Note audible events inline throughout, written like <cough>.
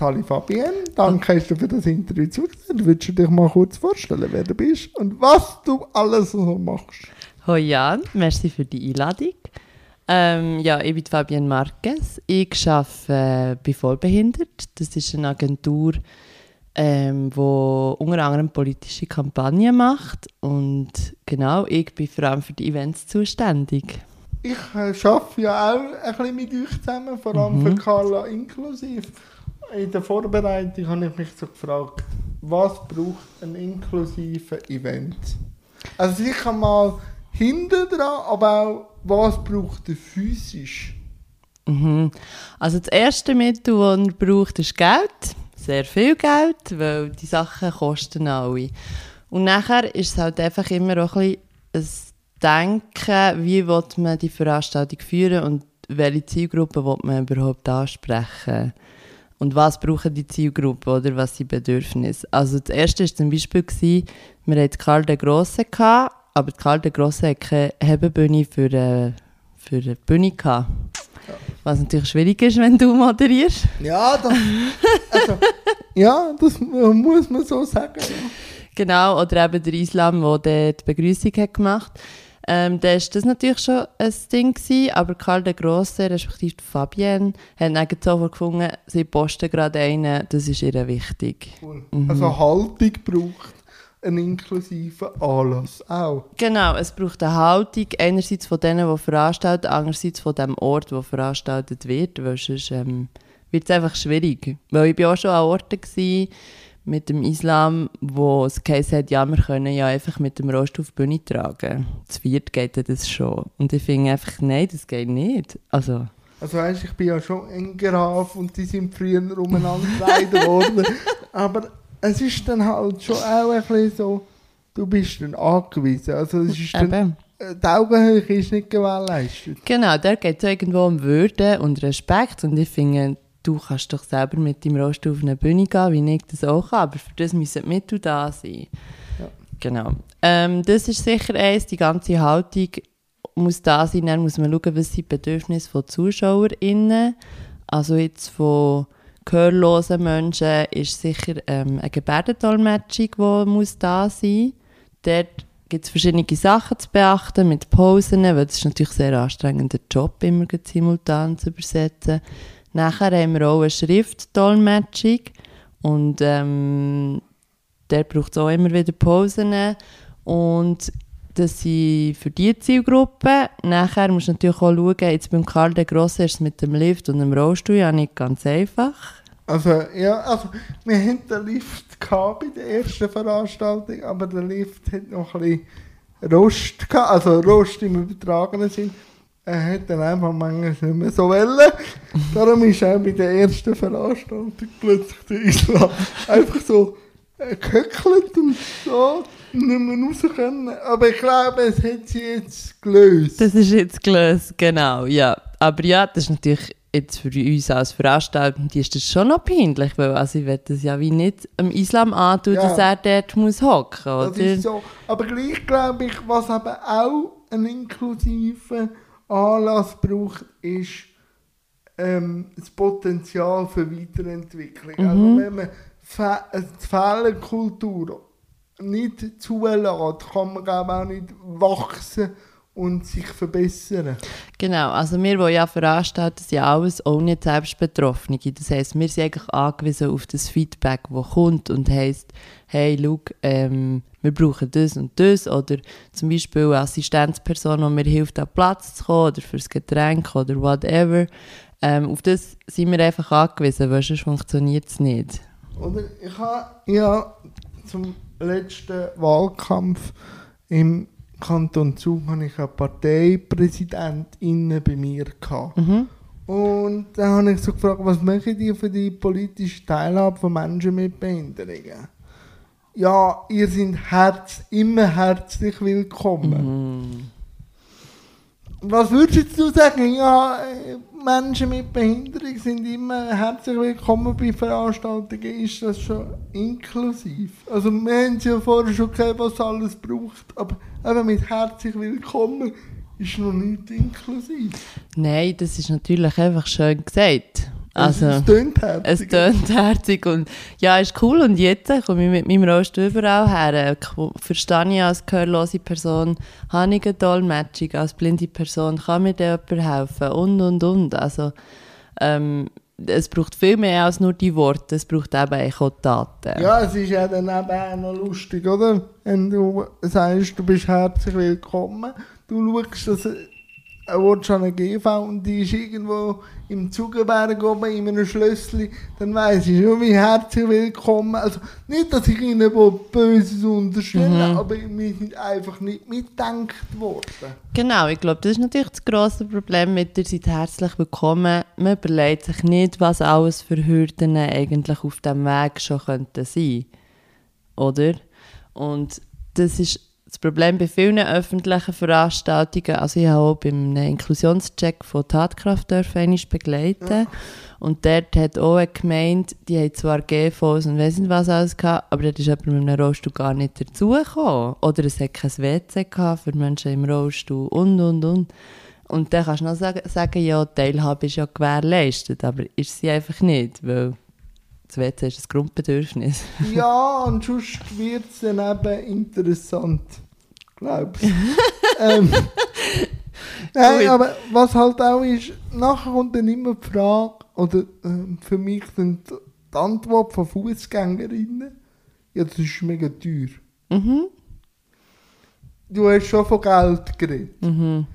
Sali Fabienne, danke hast du für das Interview zugesehen. Würdest du dich mal kurz vorstellen, wer du bist und was du alles so machst? Hoi Jan, merci für die Einladung. Ähm, ja, ich bin Fabienne Marquez. Ich arbeite äh, bei Vollbehindert. Das ist eine Agentur, ähm, wo unter anderem politische Kampagnen macht. Und genau, ich bin vor allem für die Events zuständig. Ich äh, arbeite ja auch ein bisschen mit euch zusammen, vor allem mhm. für Carla inklusiv. In der Vorbereitung habe ich mich so gefragt, was braucht ein inklusives Event? Also sicher mal hinten dran, aber auch, was braucht er physisch? Mhm. Also das erste Mittel, das er braucht, ist Geld. Sehr viel Geld, weil die Sachen kosten alle. Und nachher ist es halt einfach immer auch ein bisschen ein Denken, wie will man die Veranstaltung führen und welche Zielgruppe will man überhaupt ansprechen. Und was brauchen die Zielgruppe oder was sind Bedürfnisse? Also das erste war zum Beispiel, gewesen, wir hatten Karl den Grossen, gehabt, aber Karl der Grosse hatte keine Hebebühne für, äh, für eine Bühne gehabt. Ja. Was natürlich schwierig ist, wenn du moderierst. Ja, das, also, ja, das muss man so sagen. Genau, oder eben der Islam, der die Begrüßung hat gemacht hat. Ähm, da war das natürlich schon ein Ding, gewesen, aber Karl der Grosse, respektive Fabienne, hat dann sofort gefunden, sie posten gerade einen, das ist ihr wichtig. Cool. Mhm. Also Haltung braucht einen inklusiven Anlass auch. Genau, es braucht eine Haltung, einerseits von denen, die veranstalten, andererseits von dem Ort, wo veranstaltet wird, weil sonst ähm, wird es einfach schwierig. Weil ich war auch schon an Orten gewesen, mit dem Islam, wo es geheißen hat, ja, wir können ja einfach mit dem Rost auf die Bühne tragen. Zu viert geht das schon. Und ich finde einfach, nein, das geht nicht. Also... Also weißt, ich bin ja schon ein Graf und die sind früher umeinander gekleidet worden. <laughs> Aber es ist dann halt schon auch ein bisschen so, du bist dann angewiesen. Also es ist dann, äh, die Augenhöhe ist nicht gewährleistet. Genau, da geht es irgendwo um Würde und Respekt und ich finde, du kannst doch selber mit deinem Rost auf eine Bühne gehen, wie ich das auch kann, aber für das müssen die Mittel da sein. Ja. Genau. Ähm, das ist sicher eins, die ganze Haltung muss da sein, dann muss man schauen, was sind die Bedürfnisse von ZuschauerInnen, also jetzt von gehörlosen Menschen ist sicher ähm, eine Gebärdendolmetschung, die muss da sein muss. Dort gibt es verschiedene Sachen zu beachten mit Pausen, weil es ist natürlich ein sehr anstrengender Job, immer simultan zu übersetzen. Nachher haben wir auch eine Schriftdolmetschung und ähm, der braucht auch immer wieder Pausen und das sind für diese Zielgruppe. Nachher musst du natürlich auch schauen, jetzt beim Karl der Grosse ist es mit dem Lift und dem Rollstuhl ja nicht ganz einfach. Also, ja, also, wir hatten den Lift bei der ersten Veranstaltung, aber der Lift hat noch ein bisschen Rost gehabt, also Rost im übertragenen Sinn. Er hat dann einfach manchmal nicht mehr so wollen. Darum ist auch bei der ersten Veranstaltung plötzlich der Islam einfach so äh, gehöckelt und so nicht mehr raus können. Aber ich glaube, es hat sie jetzt gelöst. Das ist jetzt gelöst, genau, ja. Aber ja, das ist natürlich jetzt für uns als Veranstaltende ist das schon noch peinlich, weil also ich will das ja wie nicht am Islam antun, ja. dass er dort muss hocken, oder? Das ist so. Aber gleich glaube ich, was eben auch einen inklusiven Anlass braucht, ist ähm, das Potenzial für Weiterentwicklung. Mhm. Also wenn man Fe die Fehlerkultur nicht zulässt, kann man auch nicht wachsen und sich verbessern. Genau, also wir, die ja veranstalten, sind ja alles auch nicht selbst Betroffene. Das heisst, wir sind eigentlich angewiesen auf das Feedback, das kommt und heisst, hey, schau, ähm, wir brauchen das und das oder zum Beispiel eine Assistenzperson, die mir hilft, an Platz zu kommen oder fürs Getränk oder whatever. Ähm, auf das sind wir einfach angewiesen, weil sonst funktioniert es nicht. Oder ich habe ja zum letzten Wahlkampf im Kanton Zug hatte ich eine Parteipräsidentin bei mir. Gehabt. Mhm. Und dann habe ich so gefragt, was machen die für die politische Teilhabe von Menschen mit Behinderungen? Ja, ihr seid herz, immer herzlich willkommen. Mhm. Was würdest du sagen? Ja, Menschen mit Behinderung sind immer herzlich willkommen bei Veranstaltungen. Ist das schon inklusiv? Also wir haben ja vorher schon gehört, was alles braucht, aber eben mit herzlich willkommen ist noch nicht inklusiv. Nein, das ist natürlich einfach schön gesagt. Also, es tönt herzig. Es tönt herzig und ja, ist cool. Und jetzt komme ich mit meinem Rost überall her. Verstehe ich als gehörlose Person, habe ich eine Dolmetschung, als blinde Person kann mir da jemand helfen und, und, und. Also, ähm, es braucht viel mehr als nur die Worte, es braucht eben auch Taten. Ja, es ist ja dann eben auch noch lustig, oder? Wenn du sagst, du bist herzlich willkommen, du schaust, dass er willst an eine GV und die ist irgendwo im Zugenberg oben in einem Schlössli, dann weiss ich schon, wie herzlich willkommen. Also nicht, dass ich ihnen Böses unterstelle, mhm. aber wir sind einfach nicht mitgedacht worden. Genau, ich glaube, das ist natürlich das grosse Problem mit «Ihr seid herzlich willkommen». Man überlegt sich nicht, was alles für Hürden eigentlich auf dem Weg schon könnten sein. Oder? Und das ist das Problem bei vielen öffentlichen Veranstaltungen, also ich habe auch beim Inklusionscheck von Tatkraft begleiten ja. und dort hat auch eine Gemeinde, die hat zwar GVs und weiss nicht was alles gehabt, aber dort ist jemand mit einem Rollstuhl gar nicht dazugekommen. Oder es hat kein WC gehabt für Menschen im Rollstuhl und, und, und. Und dann kannst du noch sagen, sagen ja, Teilhabe ist ja gewährleistet, aber ist sie einfach nicht, weil das WC ist ein Grundbedürfnis. <laughs> ja, und sonst wird es dann eben interessant. Glaubst <laughs> ähm, Nein, aber was halt auch ist, nachher kommt dann immer die Frage, oder äh, für mich sind die Antwort von Fußgängerinnen, ja, das ist mega teuer. Mhm. Du hast schon von Geld geredet. Mhm.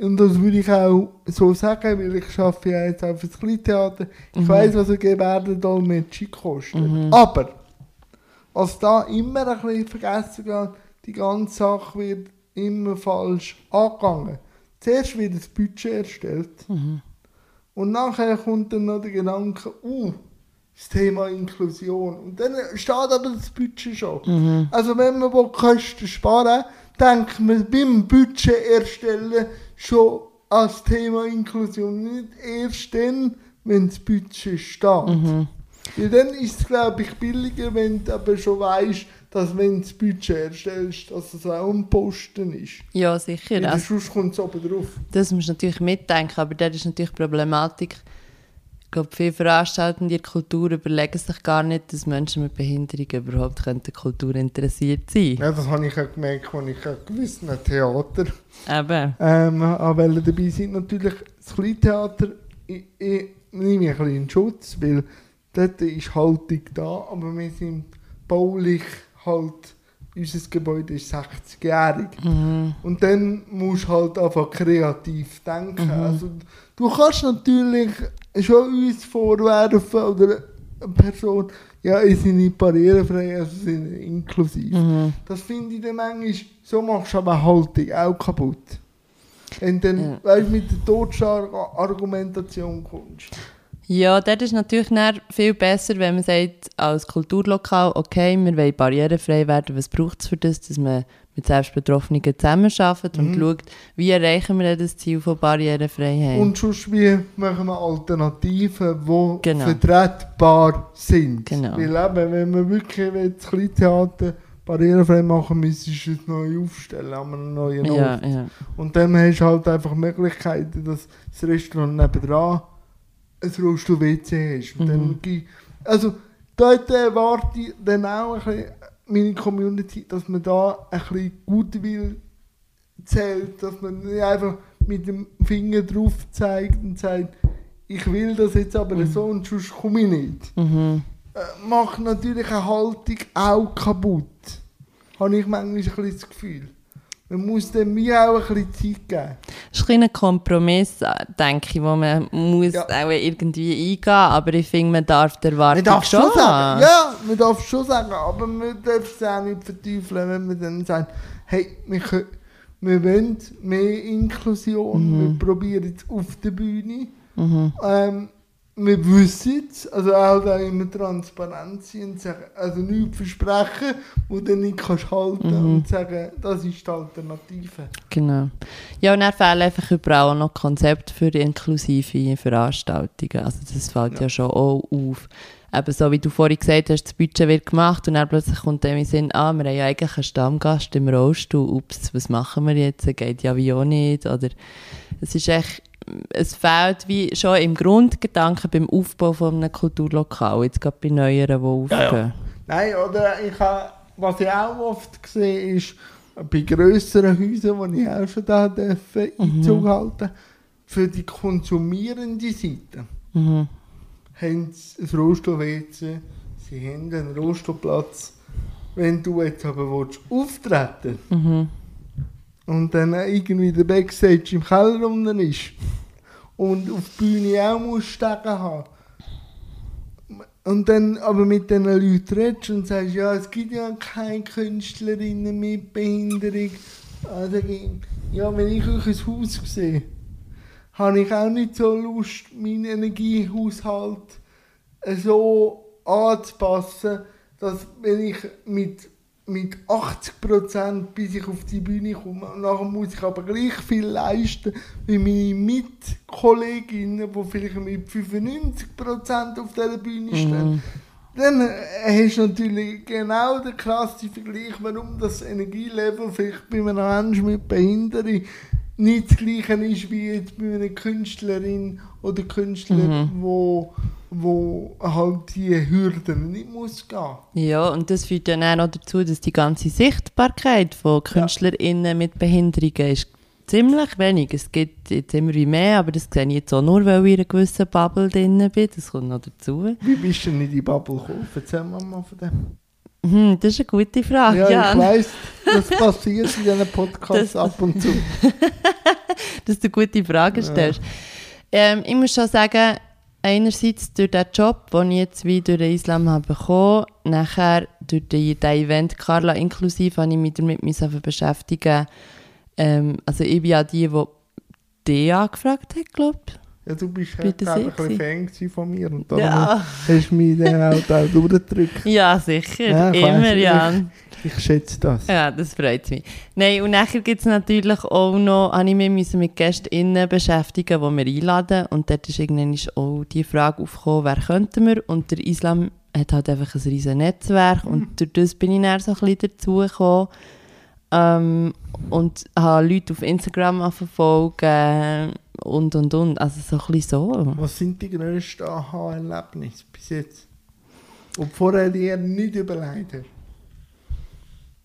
Und das würde ich auch so sagen, weil ich arbeite ja jetzt auf das Kleintheater. Ich mhm. weiß, was ein Gebärdendolmetscher kostet. Mhm. Aber, was da immer ein bisschen vergessen geht, die ganze Sache wird immer falsch angegangen. Zuerst wird das Budget erstellt mhm. und nachher kommt dann noch der Gedanke, uh, das Thema Inklusion. Und dann steht aber das Budget schon. Mhm. Also wenn man Kosten sparen denkt man beim Budget erstellen schon als Thema Inklusion, nicht erst dann, wenn das Budget steht. Mhm. Ja, dann ist es, glaube ich, billiger, wenn du aber schon weißt, dass wenn du das Budget erstellst, dass es auch ein Posten ist. Ja, sicher. Weil also, sonst kommt es oben drauf. Das musst du natürlich mitdenken, aber das ist natürlich die Problematik. Ich glaube, viele Veranstaltende der Kultur überlegen sich gar nicht, dass Menschen mit Behinderung überhaupt an der Kultur interessiert sein Ja, das habe ich auch gemerkt, als ich auch gewissen Theater Eben. Ähm, weil dabei sind natürlich das Kleintheater ich, ich nehme ich ein bisschen in Schutz, weil dort ist Haltung da, aber wir sind baulich halt, unser Gebäude ist 60-jährig. Mhm. Und dann musst du halt einfach kreativ denken. Mhm. Also, du kannst natürlich schon uns vorwerfen oder eine Person, ja, ich sind nicht barrierefrei, also sind inklusiv. Mhm. Das finde ich dann manchmal, so machst du aber Haltung auch kaputt. Und dann, ja. weißt mit der Totschlag-Argumentation kommst. Ja, das ist natürlich viel besser, wenn man sagt, als Kulturlokal, okay, wir wollen barrierefrei werden, was braucht es für das, dass man mit Selbstbetroffenen zusammenarbeitet mhm. und schaut, wie erreichen wir das Ziel von Barrierefreiheit. Und sonst, wie machen wir Alternativen, die genau. vertretbar sind. Genau. Weil eben, wenn man wirklich das Kleintheater barrierefrei machen müsste, ist es neu aufstellen an einem neuen Ort. Ja, ja. Und dann hast du halt einfach Möglichkeiten, dass das Restaurant nebenan ein Rollstuhl-WC hast. Und mhm. dann, also dort erwarte ich dann auch ein bisschen meine Community, dass man da ein bisschen Gutwill zählt, dass man nicht einfach mit dem Finger drauf zeigt und sagt, ich will das jetzt aber mhm. so und sonst komme ich nicht. Mhm. Äh, macht natürlich eine Haltung auch kaputt. Habe ich manchmal ein bisschen das Gefühl. Man muss dem mir auch ein bisschen Zeit geben. Das ist ein, ein Kompromiss, denke ich, wo man muss ja. auch irgendwie eingehen muss. Aber ich finde, man darf der Erwartung man darf schon sagen. Ja, man darf schon sagen, aber man darf es auch nicht verteufeln, wenn man dann sagt, hey, wir, können, wir wollen mehr Inklusion, mhm. wir probieren es auf der Bühne. Mhm. Ähm, wir wissen es, also auch da immer transparent sein und sagen, also nichts versprechen, wo du nicht kannst halten mhm. und sagen, das ist die Alternative. Genau. Ja, und dann fehlen einfach überall noch Konzepte für inklusive Veranstaltungen. Also das fällt ja, ja schon auch auf. Eben so wie du vorhin gesagt hast, das Budget wird gemacht und dann plötzlich kommt dem in Sinn, ah, wir haben ja eigentlich einen Stammgast im Rollstuhl, ups, was machen wir jetzt, geht ja wie auch nicht, oder es ist echt es fehlt wie schon im Grundgedanken beim Aufbau von einem Kulturlokal, jetzt gerade bei neueren, die aufgehen. Ja, ja. Nein, oder ich habe, was ich auch oft sehe, ist, bei grösseren Häusern, wo ich auch schon da dürfen, mhm. Einzug halten für die konsumierende Seite mhm. haben sie ein Rohstoff-WC, sie haben einen Rohstoffplatz. Wenn du jetzt aber willst, auftreten mhm. Und dann irgendwie der Backstage im Keller unten ist und auf die Bühne auch musst stecken haben, und dann aber mit diesen Leuten redest und sagst, ja, es gibt ja keine Künstlerinnen mit Behinderung. Also, ja, wenn ich euch ein Haus sehe, habe ich auch nicht so Lust, meinen Energiehaushalt so anzupassen, dass wenn ich mit, mit 80% bis ich auf die Bühne komme, nachher muss ich aber gleich viel leisten wie meine Mitkolleginnen, die vielleicht mit 95% auf dieser Bühne stehen. Mhm. Dann äh, hast du natürlich genau den klassischen Vergleich, warum das Energielevel vielleicht bei einem Menschen mit Behinderung nicht das Gleiche ist wie jetzt bei einer Künstlerin oder Künstler, mhm. wo, wo halt die Hürden nicht muss gehen. Ja, und das führt dann auch noch dazu, dass die ganze Sichtbarkeit von KünstlerInnen ja. mit Behinderungen ist ziemlich wenig. Es gibt jetzt immer wie mehr, aber das sehe ich jetzt auch nur, weil ich in einer gewissen Bubble drin bin. Das kommt noch dazu. Wie bist du denn in die Bubble gekommen? Erzähl mal von dem. Hm, das ist eine gute Frage. Ja, Jan. ich weiss, das <laughs> passiert in diesen Podcasts ab und zu. <laughs> Dass du gute Fragen stellst. Ja. Ähm, ich muss schon sagen, einerseits durch den Job, den ich jetzt wie durch den Islam habe bekommen, nachher durch den, Event Carla inklusive, habe ich mich damit beschäftigen. Ähm, also ich bin ja die, die die angefragt hat, glaube ich. Ja, du bist halt ein bisschen Fan von mir und darum ja. hast du mich dann auch da durchgedrückt. Ja, sicher. Ja, Immer, Jan. Ich, ich, schätze das. Ja, das freut mich. Nein, und nachher gibt es natürlich auch noch, habe ich mich mit GästInnen beschäftigen, die wir einladen. Und dort ist irgendwann auch die Frage aufgekommen, wer könnten wir? Und der Islam hat halt einfach ein riesiges Netzwerk. Mhm. Und durch das bin ich dann so ein bisschen dazugekommen. Ähm, und habe Leute auf Instagram verfolgt und und und. Also so ein bisschen so. Was sind die grössten Aha-Erlebnisse bis jetzt? Und vorher dir nicht überlegt hast?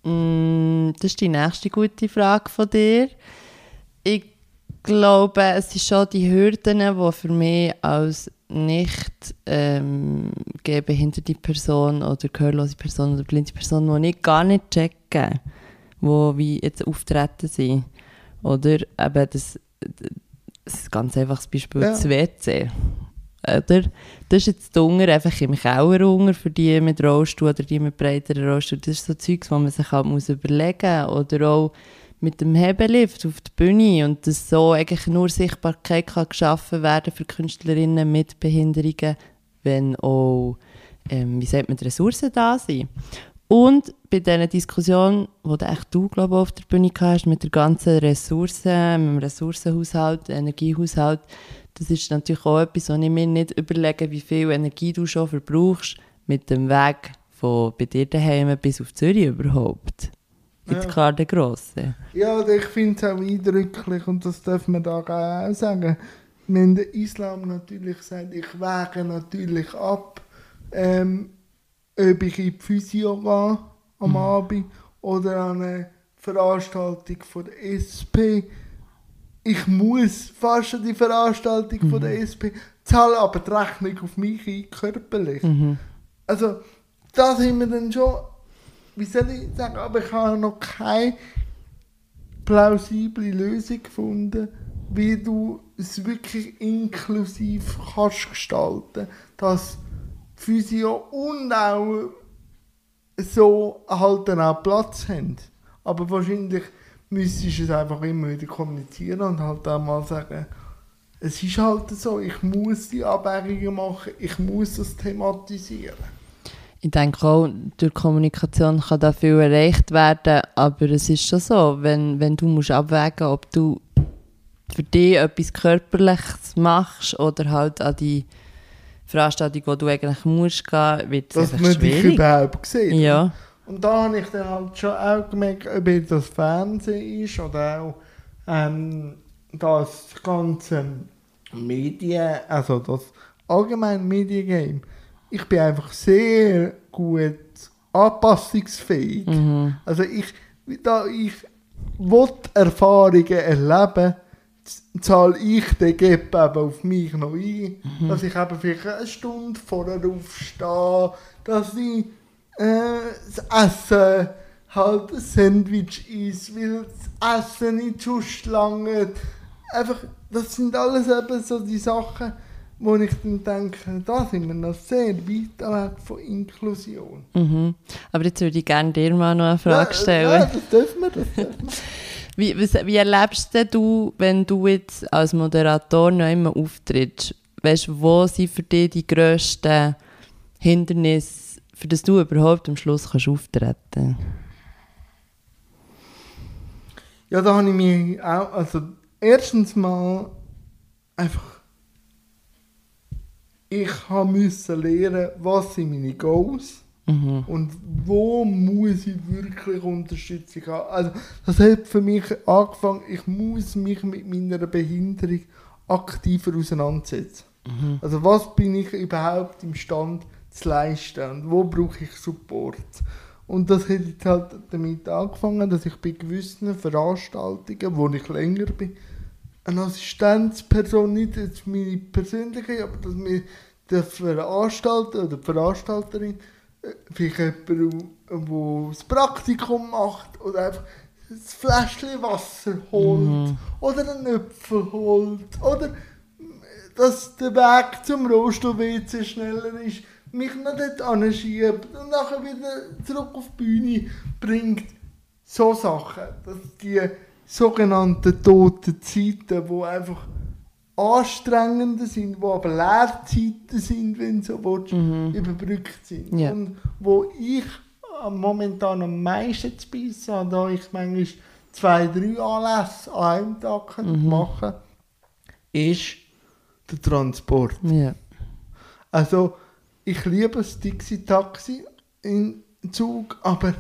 Mm, das ist die nächste gute Frage von dir. Ich glaube, es sind schon die Hürden, die für mich als nicht ähm, gehbehinderte Person oder gehörlose Person oder blinde Person, die ich gar nicht checken, wo wie jetzt auftreten sind. Oder eben das, das ganz einfaches Beispiel, ja. das WC. Oder? Das ist jetzt Hunger einfach im Keller Hunger für die mit Rollstuhl oder die mit breiteren Rollstuhl. Das ist so Zeugs, wo man sich halt muss überlegen muss. Oder auch mit dem Hebelift auf der Bühne und dass so eigentlich nur Sichtbarkeit kann geschaffen werden für Künstlerinnen mit Behinderungen, wenn auch, ähm, wie sagt man, die Ressourcen da sind. Und bei dieser Diskussion, die du, du glaube auf der Bühne hast, mit der ganzen Ressourcen, mit dem Ressourcenhaushalt, Energiehaushalt, das ist natürlich auch etwas, wo ich mir nicht überlege, wie viel Energie du schon verbrauchst mit dem Weg von bei dir daheim bis auf Zürich überhaupt. Jetzt ja. klar der Grosse. Ja, ich finde es auch eindrücklich und das darf man da auch sagen. Wenn der Islam natürlich sagt, ich wege natürlich ab, ähm, ob ich in die Physio gehe am mhm. Abend oder an eine Veranstaltung von der SP. Ich muss fast an die Veranstaltung mhm. von der mhm. SP, zahle aber die Rechnung auf mich ein, körperlich. Mhm. Also, da sind wir dann schon, wie soll ich sagen, aber ich habe noch keine plausible Lösung gefunden, wie du es wirklich inklusiv kannst gestalten, dass Physio und auch so halt dann auch Platz haben. Aber wahrscheinlich müsstest du es einfach immer wieder kommunizieren und halt auch mal sagen, es ist halt so, ich muss die Abwägungen machen, ich muss das thematisieren. Ich denke auch, durch Kommunikation kann da viel erreicht werden, aber es ist schon so, wenn, wenn du musst abwägen ob du für dich etwas Körperliches machst oder halt an die Veranstaltung, wo du eigentlich musst gehen, wird es Dass man schwierig. dich überhaupt sieht. Ja. Und da habe ich dann halt schon auch gemerkt, ob das Fernsehen ist oder auch ähm, das ganze Medien, also das allgemeine Mediengame, ich bin einfach sehr gut anpassungsfähig. Mhm. Also ich, da ich will Erfahrungen erleben, zahle ich den Gap eben auf mich noch ein, dass ich eben vielleicht eine Stunde vorher aufstehe, dass ich äh, das Essen halt ein Sandwich ist, weil das Essen nicht so lange. Einfach, das sind alles eben so die Sachen, wo ich dann denke, da sind wir noch sehr weit weg von Inklusion. Mhm. Aber jetzt würde ich gerne dir mal noch eine Frage Ja, stellen. Ja, das dürfen wir, das dürfen wir. <laughs> Wie, was, wie erlebst denn du, wenn du jetzt als Moderator noch immer auftrittst? Weißt wo sind für dich die grössten Hindernisse, für das du überhaupt am Schluss kannst auftreten Ja, da habe ich mich auch, also erstens mal einfach, ich müssen lernen, was sind meine Goals Mhm. und wo muss ich wirklich Unterstützung haben. Also das hat für mich angefangen, ich muss mich mit meiner Behinderung aktiver auseinandersetzen. Also was bin ich überhaupt imstand zu leisten und wo brauche ich Support? Und das hat jetzt halt damit angefangen, dass ich bei gewissen Veranstaltungen, wo ich länger bin, eine Assistenzperson, nicht jetzt meine persönliche, aber dass mir der Veranstalter oder die Veranstalterin vielleicht jemand, der das Praktikum macht oder einfach ein Fläschchen Wasser holt oder einen Äpfel holt oder dass der Weg zum Rollstuhl-WC schneller ist, mich noch dort anschiebt und nachher wieder zurück auf die Bühne bringt. So Sachen, dass die sogenannten toten Zeiten, die einfach anstrengender sind, die aber Leerzeiten sind, wenn du so willst, überbrückt sind. Ja. Und wo ich äh, momentan am meisten zu beißen habe, da ich manchmal zwei, drei Anlässe an einem Tag kann machen ist der Transport. Ja. Also, ich liebe das Dixie-Taxi in Zug, aber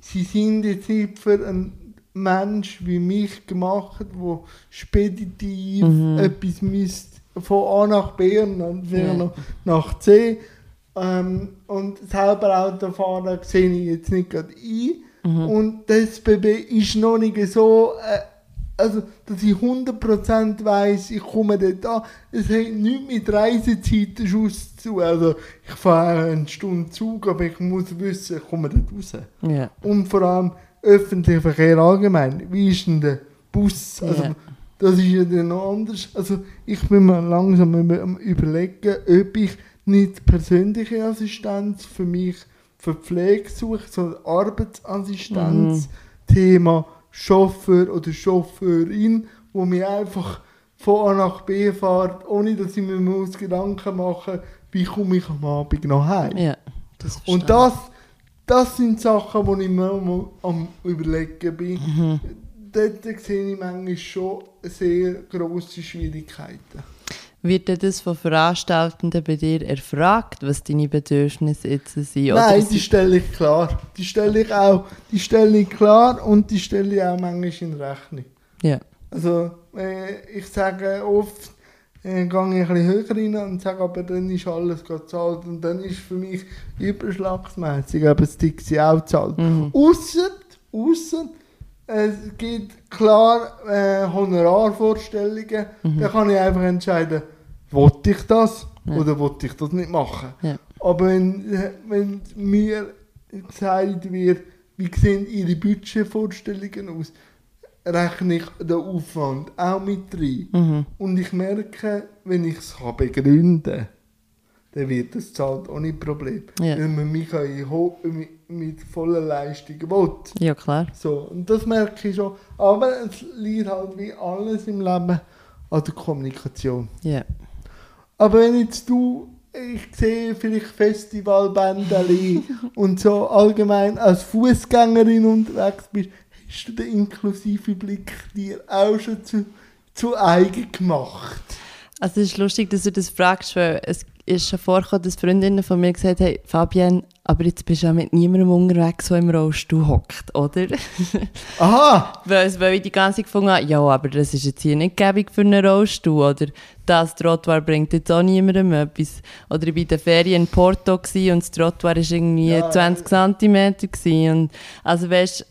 sie sind jetzt nicht für einen Mensch wie mich gemacht, wo speditiv etwas misst von A nach B und dann wieder Ja. nach C. Ähm, und selber Autofahren sehe ich jetzt nicht gerade ein. Und das SBB ist noch nicht so, äh, also, dass ich 100% weiss, ich komme dort an. Es hat nichts mit Reisezeiten Schuss zu. Also, ich fahre eine Stunde Zug, aber ich muss wissen, ich komme dort raus. Ja. Und vor allem öffentlicher Verkehr allgemein. Wie ist denn der Bus? Also, Ja. Das ist ja dann noch anders. Also, ich bin mir langsam über- am überlegen, ob ich nicht persönliche Assistenz für mich für Pflege suche, so Arbeitsassistenz, Thema Chauffeur oder Chauffeurin, wo mir einfach von A nach B fährt, ohne dass ich mir muss Gedanken machen wie komme ich am Abend noch heim. ja. Das Und das, das sind Sachen, wo ich mir mal am überlegen bin. Dort sehe ich manchmal schon sehr grosse Schwierigkeiten. Wird denn das von Veranstaltenden bei dir erfragt, was deine Bedürfnisse jetzt sind? Oder Nein, die stelle ich klar. Die stelle ich auch, die stelle ich klar und die stelle ich auch manchmal in Rechnung. Ja. Also äh, ich sage oft, äh, gehe ich ein höher rein und sage, aber dann ist alles gezahlt und dann ist für mich überschlagsmässig eben das Dixie auch gezahlt. Mhm. Ausser, ausser, es gibt klar äh, Honorarvorstellungen, da kann ich einfach entscheiden, wollte ich das Ja. oder wollte ich das nicht machen. Ja. Aber wenn, äh, wenn mir gesagt wird, wie sehen Ihre Budgetvorstellungen aus, rechne ich den Aufwand auch mit rein. Mhm. Und ich merke, wenn ich es begründen kann, dann wird es zahlt ohne Problem. Ja. Weil man mich mit, mit voller Leistung will. ja, klar. So, und das merke ich schon. Aber es liegt halt wie alles im Leben an der Kommunikation. Ja. Aber wenn jetzt du, ich sehe vielleicht Festivalbändeli <laughs> und so allgemein als Fußgängerin unterwegs bist, hast du den inklusiven Blick dir auch schon zu, zu eigen gemacht? Also es ist lustig, dass du das fragst, weil es ist schon vorgekommen, dass Freundinnen von mir gesagt haben, Fabienne, aber jetzt bist du ja mit niemandem unterwegs, der im Rollstuhl hockt, oder? <laughs> Aha! weil, weil ich die ganze Zeit gefunden habe, ja, aber das ist jetzt hier nicht gäbig für einen Rollstuhl, oder das Trottoir bringt jetzt auch niemandem etwas. Oder ich war in der Ferien in Porto und das Trottoir war irgendwie Ja, 20 cm. Und also weißt,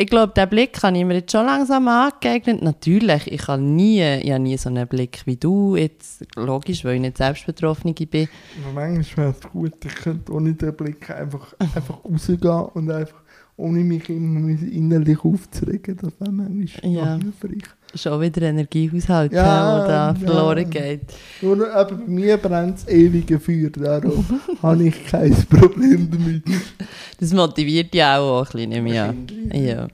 ich glaube, diesen Blick habe ich mir jetzt schon langsam angeeignet. Natürlich, ich habe nie, ich habe nie so einen Blick wie du, jetzt logisch, weil ich nicht selbst Betroffene bin. Aber manchmal wäre es gut, ich könnte ohne den Blick einfach, einfach rausgehen und einfach ohne mich immer innerlich aufzuregen. Das wäre manchmal Ja. hilfreich. Schon wieder Energiehaushalt, Ja, der da ja. verloren geht. Nur eben bei mir brennt das ewige Feuer, darum <laughs> habe ich kein Problem damit. Das motiviert ja auch, auch ein bisschen, an. Ja.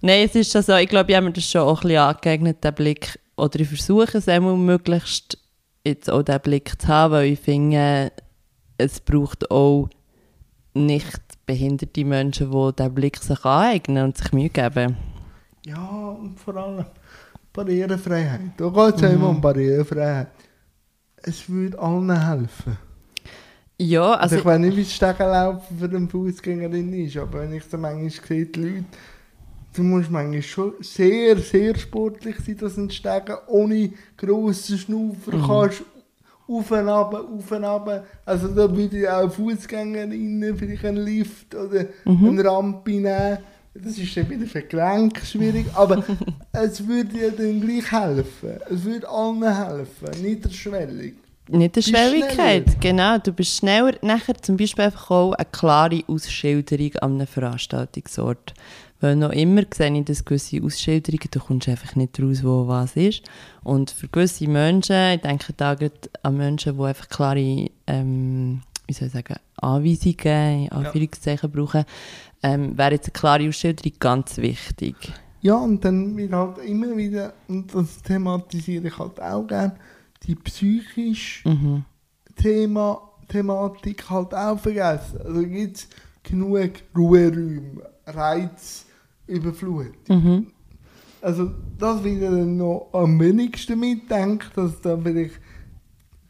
Nein, es ist schon so, ich glaube, ich habe mir das schon auch ein bisschen angeeignet, den Blick, oder ich versuche es einmal möglichst jetzt auch den Blick zu haben, weil ich finde, es braucht auch nicht behinderte Menschen, die diesen Blick sich aneignen und sich Mühe geben. Ja, und vor allem Barrierefreiheit. Da geht es ja immer um Barrierefreiheit. Es würde allen helfen. Ja, Also, also, ich weiß nicht, wie das Stegenlaufen für den Fußgängerin ist, aber wenn ich so manchmal sehe, die Leute, du musst manchmal schon sehr, sehr sportlich sein, dass du einen Stegen ohne grossen Schnaufer kannst auf und ab, auf und ab. Also da würde ich auch Fußgängerinnen vielleicht einen Lift oder eine Rampe nehmen. Das ist dann wieder für Gelenke schwierig, aber <laughs> es würde ja dann gleich helfen. Es würde allen helfen, niederschwellig. Nicht Schwelligkeit, schneller. genau. Du bist schneller. Nachher zum Beispiel einfach auch eine klare Ausschilderung an einem Veranstaltungsort. Weil noch immer sehe ich das gewisse Ausschilderungen, du kommst einfach nicht raus, wo was ist. Und für gewisse Menschen, ich denke da an Menschen, die einfach klare, ähm, wie soll ich sagen, Anweisungen, in Anführungszeichen brauchen, ähm, wäre jetzt eine klare Ausschilderung ganz wichtig. Ja, und dann wird halt immer wieder, und das thematisiere ich halt auch gerne, die psychische Mhm. Thema, Thematik halt auch vergessen. Also gibt es genug Ruheräume, Reizüberflutung. Mhm. Also das wieder noch am wenigsten mitdenkt, dass da vielleicht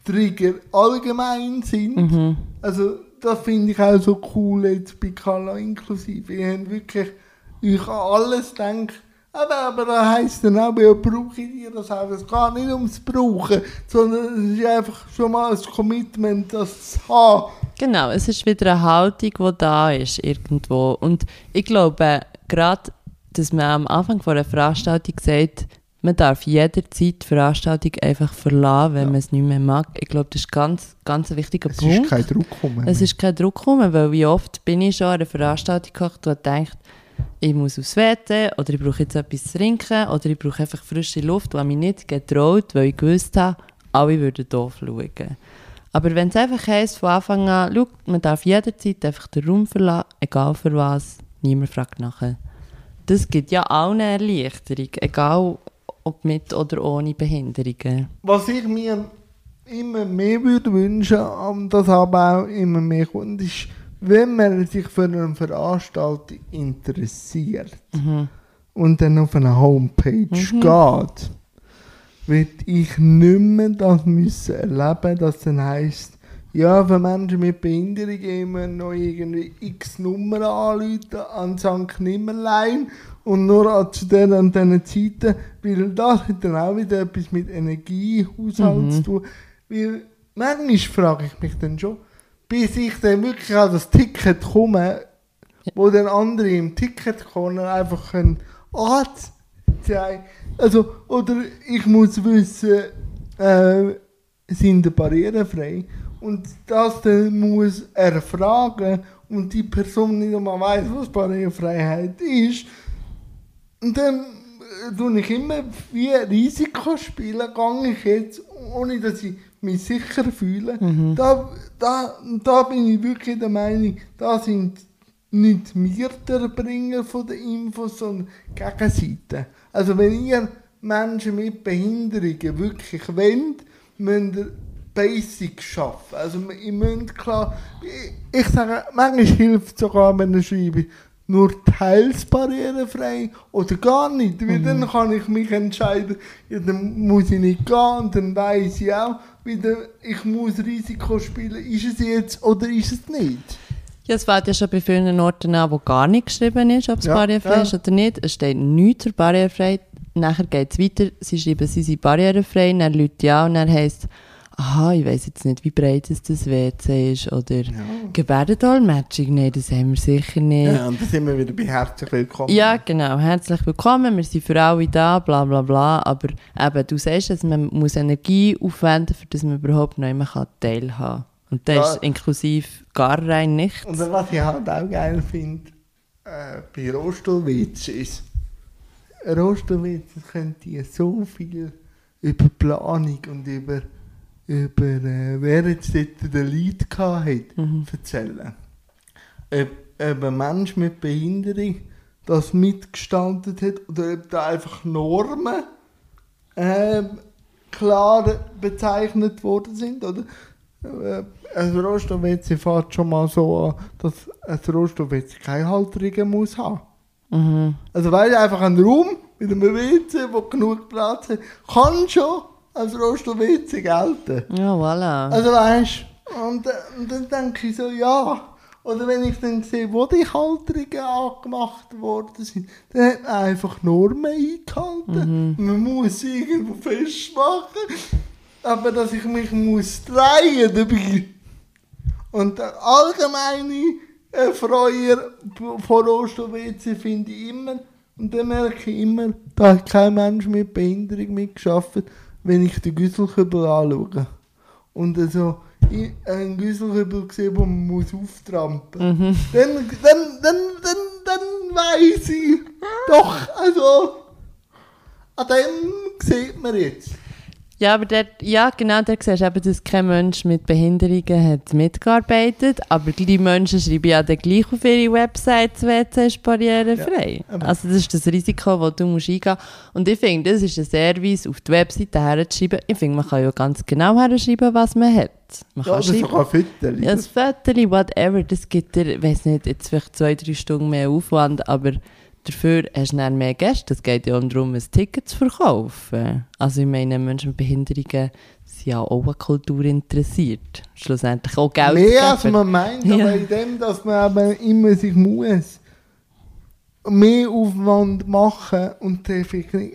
Trigger allgemein sind. Mhm. Also das finde ich auch so cool jetzt bei Kala inklusive. Ihr habt wirklich euch an alles denkt. Aber, aber das heisst dann auch, ja, brauche ich dir das auch. Es geht nicht ums Brauchen, sondern es ist einfach schon mal ein Commitment, das zu haben. Genau, es ist wieder eine Haltung, die da ist irgendwo. Und ich glaube, gerade, dass man am Anfang von einer Veranstaltung sagt, man darf jederzeit die Veranstaltung einfach verlassen, wenn Ja. man es nicht mehr mag. Ich glaube, das ist ganz, ganz ein wichtiger Es Punkt. ist kein Druck gekommen. Es ist kein Druck gekommen, weil wie oft bin ich schon an einer Veranstaltung gekocht und gedacht, ich muss aufs WC oder ich brauche jetzt etwas zu trinken oder ich brauche einfach frische Luft, die mich nicht getraut, weil ich gewusst habe, alle würden doof schauen. Aber wenn es einfach heisst, von Anfang an, schau, man darf jederzeit einfach den Raum verlassen, egal für was, niemand fragt nachher. Das gibt ja auch eine Erleichterung, egal ob mit oder ohne Behinderungen. Was ich mir immer mehr würde wünschen, und das aber auch immer mehr kommt, ist, wenn man sich für eine Veranstaltung interessiert und dann auf eine Homepage geht, wird ich nicht mehr das müssen erleben, dass dann heisst, ja, für Menschen mit Behinderung immer noch irgendwie x Nummern anrufen an St. Nimmerlein und nur an zu den und diesen Zeiten, weil das hat dann auch wieder etwas mit Energiehaushalt zu tun. Weil manchmal frage ich mich dann schon, bis ich dann wirklich an das Ticket komme, wo dann andere im Ticket-Corner einfach können anzeigen. Also, oder ich muss wissen, äh, sind die barrierefrei? Und das dann muss er fragen und die Person nicht einmal weiß, was Barrierefreiheit ist. Und dann äh, tue ich immer wie Risiko spielen, gehe ich jetzt, ohne dass ich mich sicher fühle. Da, da, da bin ich wirklich der Meinung, da sind nicht wir der Bringer von der Infos, sondern Gegenseite. Also wenn ihr Menschen mit Behinderungen wirklich wollt, müsst ihr Basics schaffen. Also ihr müsst klar, ich, ich sage, manchmal hilft es sogar, wenn ihr schreibt, nur teils barrierefrei oder gar nicht. Weil dann kann ich mich entscheiden, ja, dann muss ich nicht gehen dann weiß ich auch, wieder, ich muss Risiko spielen, ist es jetzt oder ist es nicht. Ja, es fällt ja schon bei vielen Orten an, wo gar nicht geschrieben ist, ob es Ja, barrierefrei ja. ist oder nicht. Es steht nichts zur barrierefrei. Nachher geht es weiter, sie schreiben, sie sind barrierefrei, dann Leute ja und dann heisst es, aha, ich weiss jetzt nicht, wie breit es das WC ist oder Gebärdendolmetschung, nein, das haben wir sicher nicht. Ja, und da sind wir wieder bei herzlich willkommen. Ja, genau. Herzlich willkommen. Wir sind für alle da, bla bla bla. Aber eben, du sagst, dass man muss Energie aufwenden muss, dass man überhaupt noch immer teilhaben kann. Und das Ja. ist inklusiv gar rein nichts. Und was ich halt auch geil finde, äh, bei Rohstuhlwitzes, Rohstuhlwitzes könnt ihr so viel über Planung und über, über äh, wer jetzt dort den Lead gehabt hat, Mhm. erzählen. Ob, ob ein Mensch mit Behinderung das mitgestaltet hat oder ob da einfach Normen ähm, klar bezeichnet worden sind. Oder? Äh, ein Rohstoffwetze fährt schon mal so an, dass ein Rohstoffwetze keine Halterungen muss haben. Mhm. Also weil einfach ein Raum mit einem WC, wo genug Platz hat, kann schon als Rohstoff-WC gelten. Ja, voilà. Also weißt und, äh, und dann denke ich so, ja. Oder wenn ich dann sehe, wo die Halterungen angemacht worden sind, dann hat man einfach Normen eingehalten. Man muss sie irgendwo festmachen. Aber dass ich mich muss drehen dabei. Und der allgemeine Erfreuer von Rohstoff-WC finde ich immer, und dann merke ich immer, da hat kein Mensch mit Behinderung mitgeschafft, wenn ich den Güsselkübel anschaue. Und so ich- einen Güsselkübel sehe, wo man muss auftrampen muss. Dann, dann, dann, dann, dann weiss ich, doch, also, an dem sieht man jetzt. Ja, aber dort, ja, genau, da siehst du eben, dass kein Mensch mit Behinderungen hat mitgearbeitet, aber die Menschen schreiben ja dann gleich auf ihre Website, das WC ist barrierefrei. Ja, also das ist das Risiko, das du musst eingehen musst. Und ich finde, das ist ein Service, auf die Webseite herzuschreiben. Ich finde, man kann ja ganz genau herschreiben, was man hat. Man Ja, kann das ist schreiben, sogar Viertel. ja, das Foto, whatever, das gibt dir, ich weiß nicht, jetzt vielleicht zwei, drei Stunden mehr Aufwand, aber dafür hast du dann mehr Gäste. Es geht ja auch darum, ein Ticket zu verkaufen. Also ich meine, Menschen mit Behinderungen sind ja auch an Kultur interessiert. Schlussendlich auch Geld Mehr als man meint, Ja. aber in dem, dass man eben immer sich muss mehr Aufwand machen und der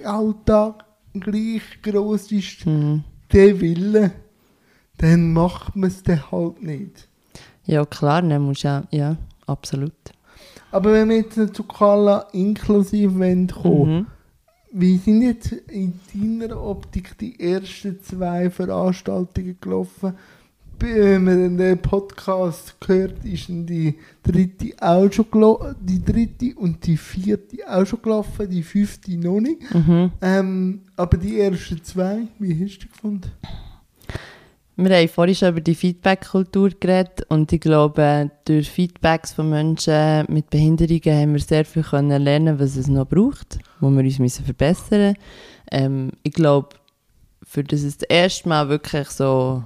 Alltag gleich gross ist, Hm. der Wille, dann macht man es dann halt nicht. Ja, klar, dann musst du ja, ja, absolut. Aber wenn wir jetzt zu Kala inklusiv kommen, Mhm. wie sind jetzt in deiner Optik die ersten zwei Veranstaltungen gelaufen? Wenn man den Podcast gehört, ist die dritte auch schon gelaufen, die dritte und die vierte auch schon gelaufen, die fünfte noch nicht. Mhm. Ähm, aber die ersten zwei, wie hast du die gefunden? Wir haben vorhin schon über die Feedback-Kultur geredet und ich glaube, durch Feedbacks von Menschen mit Behinderungen haben wir sehr viel können lernen, was es noch braucht, wo wir uns müssen verbessern müssen. Ähm, ich glaube, für das es das erste Mal wirklich so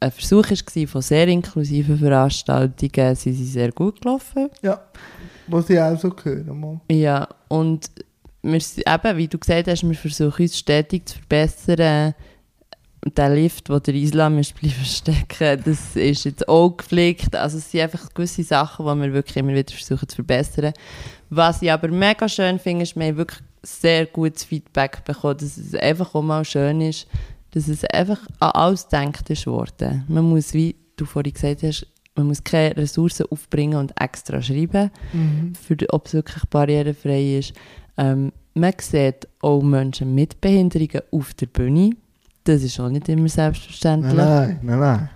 ein Versuch war von sehr inklusiven Veranstaltungen, sind sie sehr gut gelaufen. Ja, was ich auch so höre. Mal. Ja, und wir, eben, wie du gesagt hast, wir versuchen uns stetig zu verbessern. Der Lift, wo der Islam ist bleiben stecken, das ist jetzt auch gepflegt. Also es sind einfach gewisse Sachen, die wir wirklich immer wieder versuchen zu verbessern. Was ich aber mega schön finde, ist, wir haben wirklich sehr gutes Feedback bekommen, dass es einfach auch mal schön ist, dass es einfach an alles gedacht ist worden. Man muss, wie du vorhin gesagt hast, man muss keine Ressourcen aufbringen und extra schreiben für die, ob es wirklich barrierefrei ist. Ähm, man sieht auch Menschen mit Behinderungen auf der Bühne. Das ist auch nicht immer selbstverständlich. Nein, nein, nein.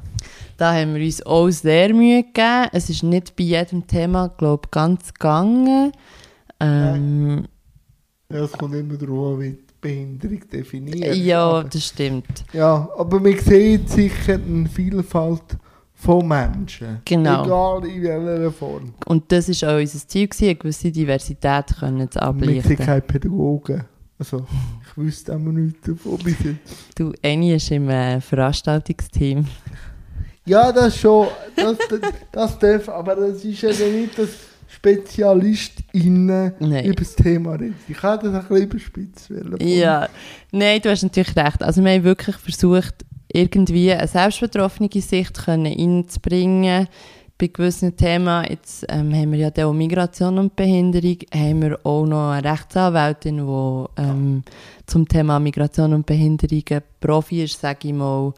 Da haben wir uns auch sehr Mühe gegeben. Es ist nicht bei jedem Thema, glaube ich, ganz gegangen. Ähm, Ja, es kommt immer darauf an, wie die Behinderung definiert ja, das stimmt. Ja, aber man sieht sicher eine Vielfalt von Menschen. Genau. Egal in welcher Form. Und das war auch unser Ziel, gewesen, eine gewisse Diversität können zu Wir sind keine Pädagogen. Also, ich wüsste auch nichts davon bis jetzt. Du, Annie ist im äh, Veranstaltungsteam. Ja, das schon. Das, das, das darf, aber das ist ja nicht, dass SpezialistInnen Nein. über das Thema reden. Ich hätte das ein bisschen überspitzt. Ja, nein, du hast natürlich recht. Also wir haben wirklich versucht, irgendwie eine selbstbetroffene Sicht können reinzubringen. Bei gewissen Themen, jetzt ähm, haben wir ja auch Migration und Behinderung, haben wir auch noch eine Rechtsanwältin, die ähm, zum Thema Migration und Behinderung Profi ist, sage ich mal,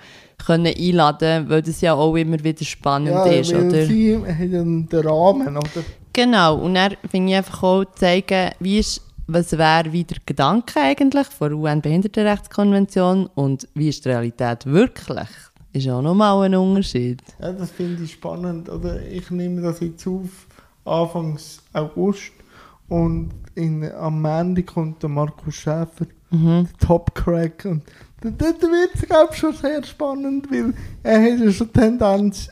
können einladen, weil das ja auch immer wieder spannend ja, ist, weil oder? sie haben den Rahmen, oder? Genau, und dann finde ich einfach auch zeigen, wie ist, was wäre wieder der Gedanke eigentlich von der UN-Behindertenrechtskonvention und wie ist die Realität wirklich? Ist auch nochmal ein Unterschied. Ja, das finde ich spannend. Oder ich nehme das jetzt auf Anfang August und in, am Ende kommt der Markus Schäfer, Mhm. der Top Crack. Und dort wird es, glaube ich, schon sehr spannend, weil er hat ja schon Tendenz,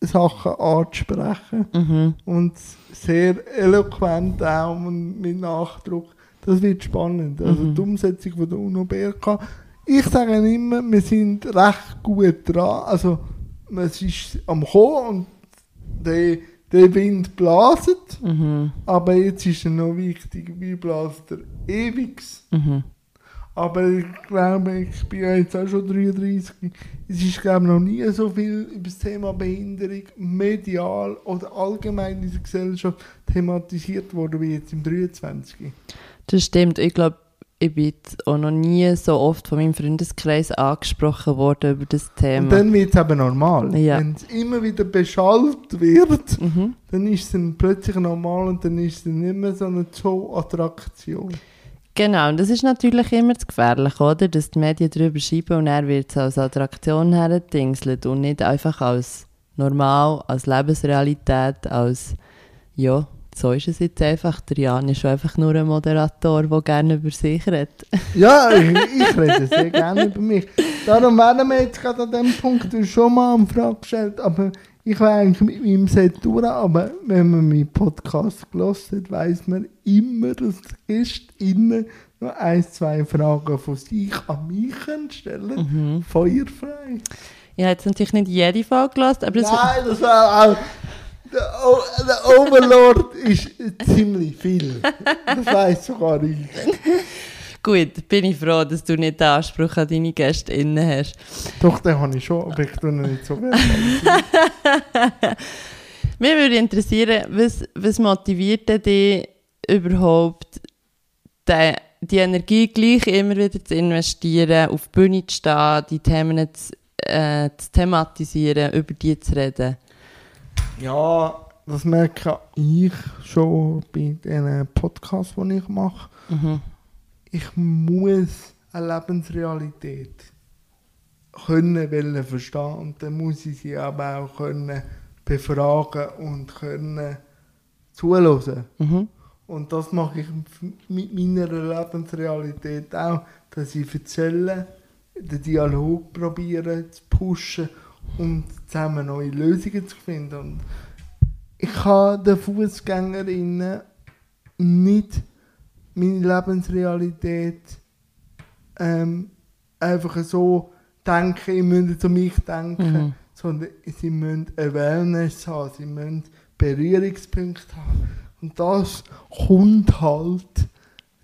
Sachen anzusprechen. Mhm. Und sehr eloquent auch und mit Nachdruck. Das wird spannend. Also Mhm. die Umsetzung von der UNO-BRK. Ich sage immer, wir sind recht gut dran. Also es ist am Kommen und der, der Wind blaset. Mhm. Aber jetzt ist er noch wichtig, wie bläst er ewig. Mhm. Aber ich glaube, ich bin ja jetzt auch schon 33. Es ist, glaube ich, noch nie so viel über das Thema Behinderung medial oder allgemein in der Gesellschaft thematisiert worden wie jetzt im 23. Das stimmt. Ich glaube, ich bin auch noch nie so oft von meinem Freundeskreis angesprochen worden über das Und Thema. dann wird es eben normal. Ja. Wenn es immer wieder beschallt wird, Mhm. dann ist es dann plötzlich normal und dann ist es dann nicht mehr so eine Zoo-Attraktion. Genau, und das ist natürlich immer das Gefährliche, oder? Dass die Medien darüber schreiben und er wird es als Attraktion herdingselt und nicht einfach als normal, als Lebensrealität, als ja, so ist es jetzt einfach. Der Jan ist schon einfach nur ein Moderator, der gerne über sich redet. <laughs> Ja, ich, ich rede sehr gerne über mich. Darum werden wir jetzt gerade an dem Punkt schon mal eine Frage gestellt, aber ich wäre eigentlich mit meinem Set durch, aber wenn man meinen Podcast gehört hat, weiss man immer, dass GästInnen noch ein, zwei Fragen von sich an mich stellen Feuerfrei. Ich habe jetzt natürlich nicht jede Folge gelassen, aber <laughs> das Nein, das war auch... Der, o der Overlord ist ziemlich viel. Das weiss sogar ich. gut, bin ich froh, dass du nicht den Anspruch an deine GästInnen hast. Doch, den habe ich schon, aber ich tue ihn nicht so gerne. <laughs> Mir würde interessieren, was, was motiviert dich überhaupt, die, die Energie gleich immer wieder zu investieren, auf die Bühne zu stehen, die Themen zu, äh, zu thematisieren, über die zu reden? Ja, das merke ich schon bei den Podcasts, die ich mache. Mhm. Ich muss eine Lebensrealität können wollen verstehen und dann muss ich sie aber auch können befragen und können zuhören. Mhm. Und das mache ich mit meiner Lebensrealität auch, dass ich erzähle, den Dialog probiere zu pushen und zusammen neue Lösungen zu finden. Und ich kann den Fußgängerinnen nicht meine Lebensrealität ähm, einfach so denken, ich müsste zu mich denken, Mhm. sondern sie müssen Awareness haben, sie müssen Berührungspunkte haben. Und das kommt halt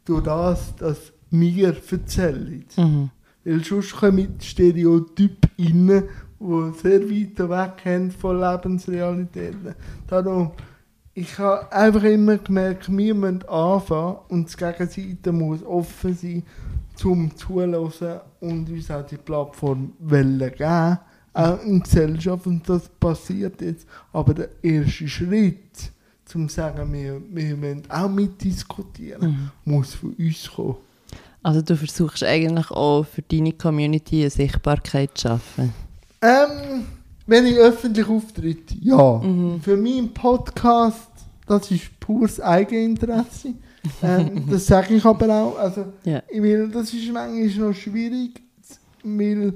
durch das, dass wir erzählen. Mhm. Weil sonst kommen Stereotype rein, die sehr weit weg sind von Lebensrealitäten. Darum, ich habe einfach immer gemerkt, wir müssen anfangen und die Gegenseite muss offen sein, zum Zuhören und uns auch die Plattform wollen geben, auch in der Gesellschaft. Und das passiert jetzt. Aber der erste Schritt, zum zu sagen, wir, wir müssen auch mitdiskutieren, muss von uns kommen. Also du versuchst eigentlich auch für deine Community eine Sichtbarkeit zu schaffen. Ähm, wenn ich öffentlich auftritt, ja. Für meinen Podcast, das ist pures Eigeninteresse. <laughs> ähm, das sage ich aber auch. Also, Ja. ich will, das ist manchmal noch schwierig, weil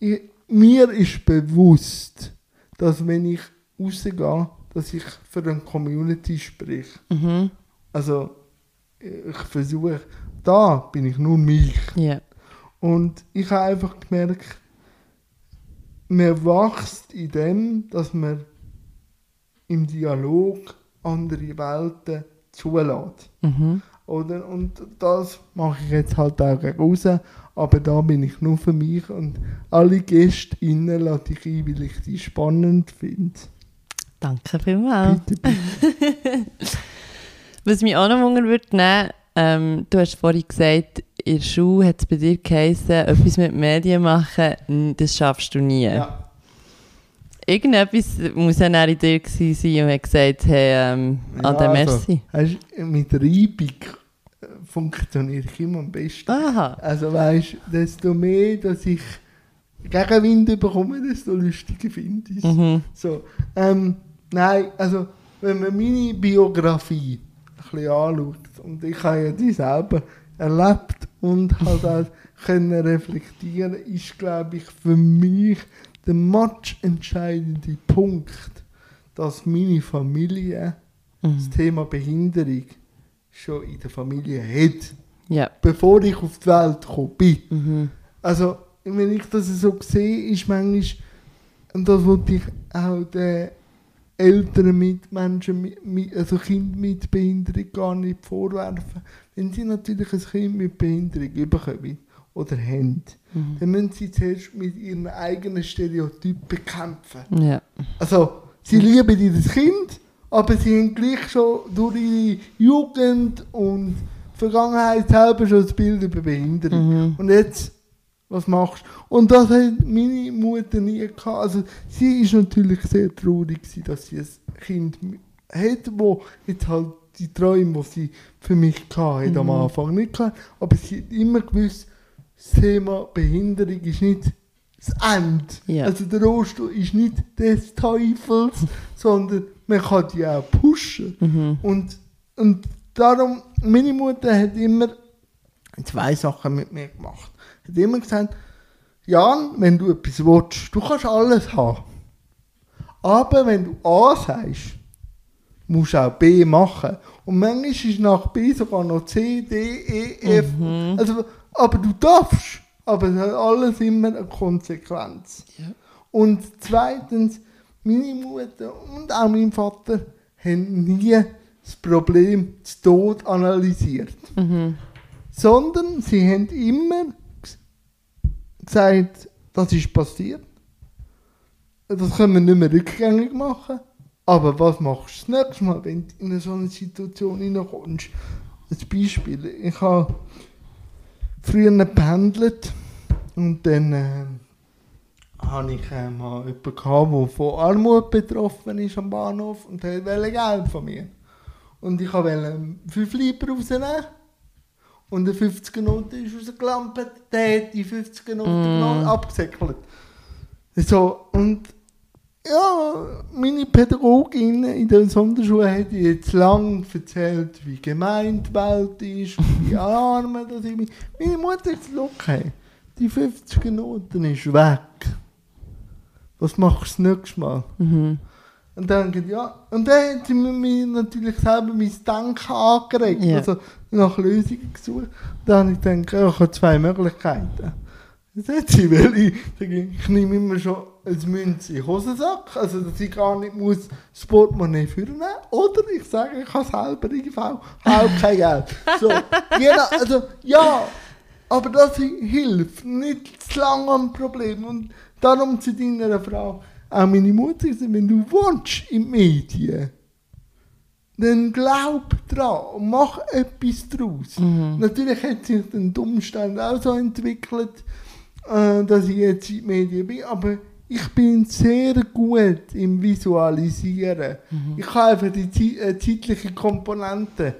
ich, mir ist bewusst, dass wenn ich rausgehe, dass ich für eine Community spreche. Mhm. Also, ich versuche, da bin ich nur mich. Ja. Und ich habe einfach gemerkt, man wächst in dem, dass man im Dialog andere Welten zulässt. Mhm. Oder? Und das mache ich jetzt halt auch raus, aber da bin ich nur für mich und alle Gäste innen lasse ich ein, weil ich die spannend finde. Danke vielmals. Bitte, bitte. <laughs> Was mich auch noch wundern würde, nehmen, ähm, du hast vorhin gesagt, in der Schule hat es bei dir geheißen, etwas mit Medien machen, das schaffst du nie. Ja. Irgendetwas muss ja dann in dir gewesen sein und hat gesagt, hey, ähm, Ja, Ade, also, merci. Du, mit Reibung äh, funktioniere ich immer am besten. Aha. Also weißt du, desto mehr, dass ich Gegenwind bekomme, desto lustiger finde ich es. Mhm. So, ähm, nein, also wenn man meine Biografie ein bisschen anschaut, und ich habe ja die selber erlebt und halt auch <laughs> können reflektieren, ist, glaube ich, für mich der match entscheidende Punkt, dass meine Familie das Mhm. Thema Behinderung schon in der Familie hat, Ja. bevor ich auf die Welt gekommen bin. Mhm. Also, wenn ich das so sehe, ist manchmal, und das wollte ich auch den älteren Mitmenschen, mit, mit, also Kindern mit Behinderung gar nicht vorwerfen. Wenn sie natürlich ein Kind mit Behinderung bekommen oder haben, Mhm. dann müssen sie zuerst mit ihren eigenen Stereotypen kämpfen. Ja. Also, sie lieben dieses Kind, aber sie haben gleich schon durch ihre Jugend und Vergangenheit selber schon das Bild über Behinderung. Mhm. Und jetzt, was machst du? Und das hat meine Mutter nie gehabt. Also, sie ist natürlich sehr traurig, gewesen, dass sie ein Kind hat, wo jetzt halt die Träume, die sie für mich hatte, am Mhm. Anfang nicht gehabt. Aber sie hat immer gewusst, das Thema Behinderung ist nicht das Ende. Ja. Also der Rohstoff ist nicht des Teufels, <laughs> sondern man kann die auch pushen. Mhm. Und, und darum, meine Mutter hat immer zwei Sachen mit mir gemacht. Hat immer gesagt, Jan, wenn du etwas willst, du kannst alles haben. Aber wenn du A sagst, musst du auch B machen. Und manchmal ist nach B sogar noch C, D, E, F. Also, aber du darfst. Aber es hat alles immer eine Konsequenz. Ja. Und zweitens, meine Mutter und auch mein Vater haben nie das Problem zu Tod analysiert. Mhm. Sondern sie haben immer gesagt, das ist passiert. Das können wir nicht mehr rückgängig machen. Aber was machst du das nächste Mal, wenn du in so eine Situation hineinkommst? Ein Beispiel. Ich habe früher gependelt und dann äh, habe ich äh, mal jemanden gehabt, der von Armut betroffen ist am Bahnhof und wollte Geld von mir. Und ich wollte 5 Lieber rausnehmen. Und der 50er Note ist rausgelampt, der hat die 50er Note Mm. genommen, abgesäckelt. So, und ja, meine Pädagogin in der Sonderschule hat jetzt lang erzählt, wie gemein die Welt ist, und wie <laughs> arm das bin. Meine Mutter hat gesagt, okay, die 50er Noten ist weg. Was machst du das nächste Mal? Mhm. Und dann denke ich, ja. Und dann hat mir natürlich selber mein Denken angeregt. Ja. Also nach Lösungen gesucht. Dann habe ich gedacht, ja, ich habe zwei Möglichkeiten. Das hat sie, weil ich, ich nehme immer schon ein Münze in den Hosensack, also dass ich gar nicht muss das Portemonnaie führen Oder ich sage, ich habe selber habe auch kein Geld. So, genau, also ja, aber das hilft nicht zu lange am Problem. Und darum zu deiner Frage, auch meine Mutter sagt, wenn du wohnst in den Medien, dann glaub dran und mach etwas daraus. Mhm. Natürlich hat sich die Umstände auch so entwickelt, äh, dass ich jetzt in den Medien bin, aber ich bin sehr gut im Visualisieren. Ich kann einfach die äh, zeitliche Komponente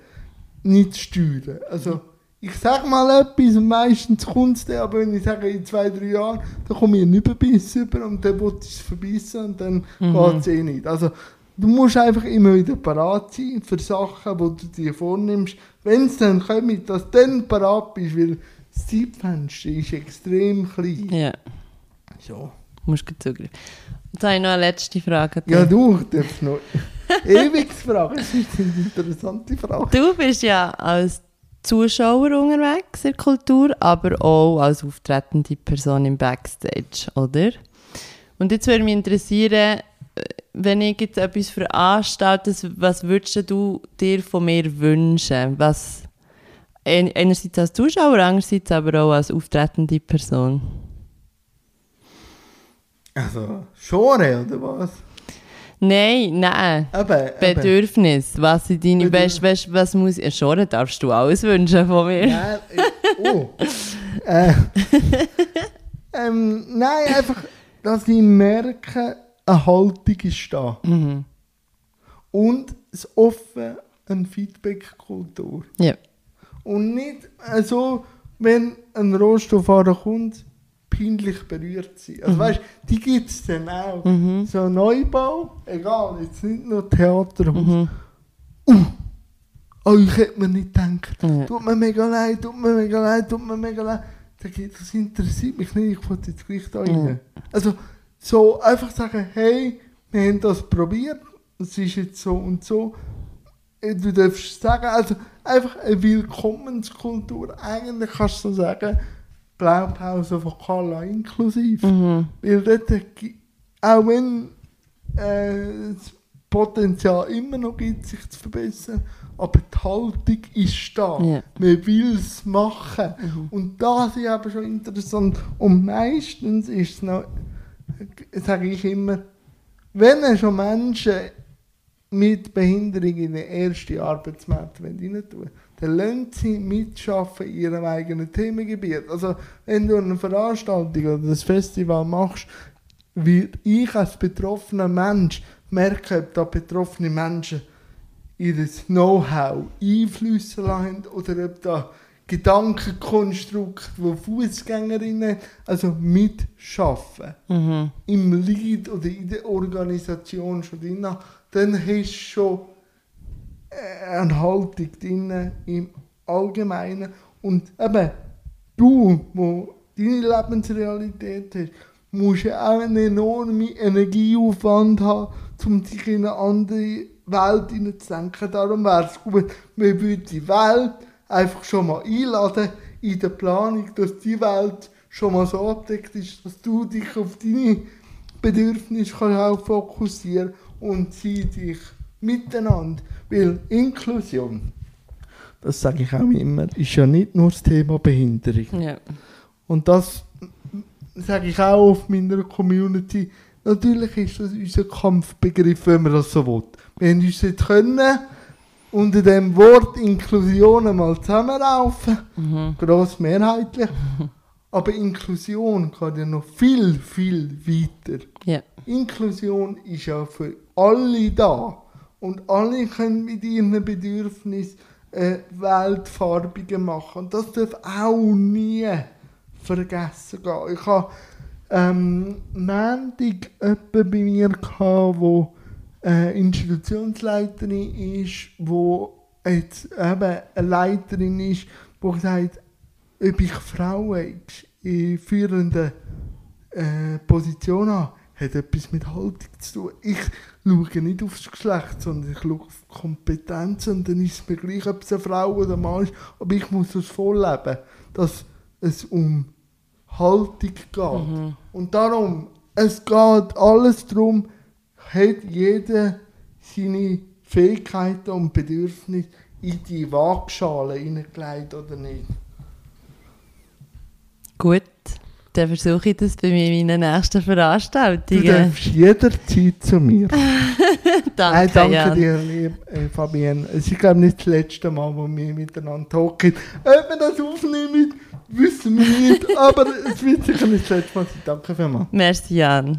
nicht steuern. Also, ich sage mal etwas und meistens kommt es dann, aber wenn ich sage, in zwei, drei Jahren, dann komme ich einen Überbiss über und dann will ich es verbissen und dann Mhm. geht es eh nicht. Also, du musst einfach immer wieder parat sein für Sachen, die du dir vornimmst. Wenn es dann kommt, dass du dann parat bist, weil das Zeitfenster ist extrem klein. Ja, So. musst du zugreifen. Jetzt habe ich noch eine letzte Frage. Ja, du, ich darf noch <laughs> ewig fragen. Das sind interessante Fragen. Du bist ja als Zuschauer unterwegs in der Kultur, aber auch als auftretende Person im Backstage, oder? Und jetzt würde mich interessieren, äh, wenn ich jetzt etwas veranstalte, was würdest du dir von mir wünschen? Was, ein- einerseits als Zuschauer, andererseits aber auch als auftretende Person. Also, Genre oder was? Nein, nein. Eben, Bedürfnis. Was sind deine Bedürf- Best, was muss ich schon, darfst du alles wünschen von mir. Nein, äh, oh. <laughs> äh, ähm, nein, einfach, dass ich merke, eine Haltung ist da. Mhm. Und das offen eine Feedback-Kultur. Ja. Und nicht äh, so, wenn ein Rohstofffahrer kommt, peinlich berührt sein. Also weißt die gibt es dann auch. Mhm. So ein Neubau, egal, jetzt nicht nur Theaterhaus. Mhm. Oh, ich hätte mir nicht gedacht. Ja. Tut mir mega leid, tut mir mega leid, tut mir mega leid. Das interessiert mich nicht, ich wollte jetzt gleich da rein. Also, so einfach sagen, hey, wir haben das probiert, es ist jetzt so und so. Äh, Du darfst sagen, also einfach eine Willkommenskultur. Eigentlich kannst du sagen, Blaupause von Carla inklusiv. Mhm. Weil dort, auch wenn äh, das Potenzial immer noch gibt, sich zu verbessern, aber die Haltung ist da. Ja. Man will es machen. Und das ist aber schon interessant. Und meistens ist es noch, sage ich immer, wenn schon Menschen mit Behinderung in den ersten Arbeitsmarkt rein tun dann lassen sie mitschaffen in ihrem eigenen Themengebiet. Also, wenn du eine Veranstaltung oder ein Festival machst, wird ich als betroffener Mensch merken, ob da betroffene Menschen ihr Know-how einflüssen lassen oder ob da Gedankenkonstrukt, wo Fußgängerinnen also mitschaffen Mhm. im Lied oder in der Organisation schon drin, dann hast du schon äh, eine Haltung drin im Allgemeinen. Und eben, du, wo deine Lebensrealität hast, musst ja auch einen enormen Energieaufwand haben, um dich in eine andere Welt hineinzudenken. Darum wäre es gut, wir würden die Welt einfach schon mal einladen in der Planung, dass die Welt schon mal so abdeckt ist, dass du dich auf deine Bedürfnisse kannst auch fokussieren und sie dich miteinander. Weil Inklusion, das sage ich auch immer, ist ja nicht nur das Thema Behinderung. Ja. Und das sage ich auch auf meiner Community. Natürlich ist das unser Kampfbegriff, wenn man das so will. Wir haben uns jetzt können unter dem Wort Inklusion einmal zusammenraufen, Mhm. gross mehrheitlich. Aber Inklusion geht ja noch viel, viel weiter. Ja. Inklusion ist ja für alle da. Und alle können mit ihren Bedürfnissen äh, Weltfarbigen machen. Und das darf auch nie vergessen gehen. Ich habe ähm, Montag jemanden bei mir, gehabt, wo äh, Institutionsleiterin ist, wo jetzt eben eine Leiterin ist, die gesagt ob ich Frauen in führenden äh, Positionen habe, hat etwas mit Haltung zu tun. Ich schaue nicht aufs Geschlecht, sondern ich schaue auf die Kompetenz und dann ist es mir gleich, ob es eine Frau oder ein Mann ist, aber ich muss es vorleben, dass es um Haltung geht. Und darum, es geht alles darum, hat jeder seine Fähigkeiten und Bedürfnisse in die Waagschale hineingelegt oder nicht. Gut, dann versuche ich das bei mir in meinen nächsten Du Veranstaltungen. darfst jederzeit zu mir. <laughs> Danke, Nein, danke Jan. dir, lieb äh, Fabienne. Es ist, glaube ich, nicht das letzte Mal, wo wir miteinander talken. Ob wir das aufnehmen, wissen wir nicht. Aber es wird sicher nicht das letzte Mal sein. Danke vielmals. Merci, Jan.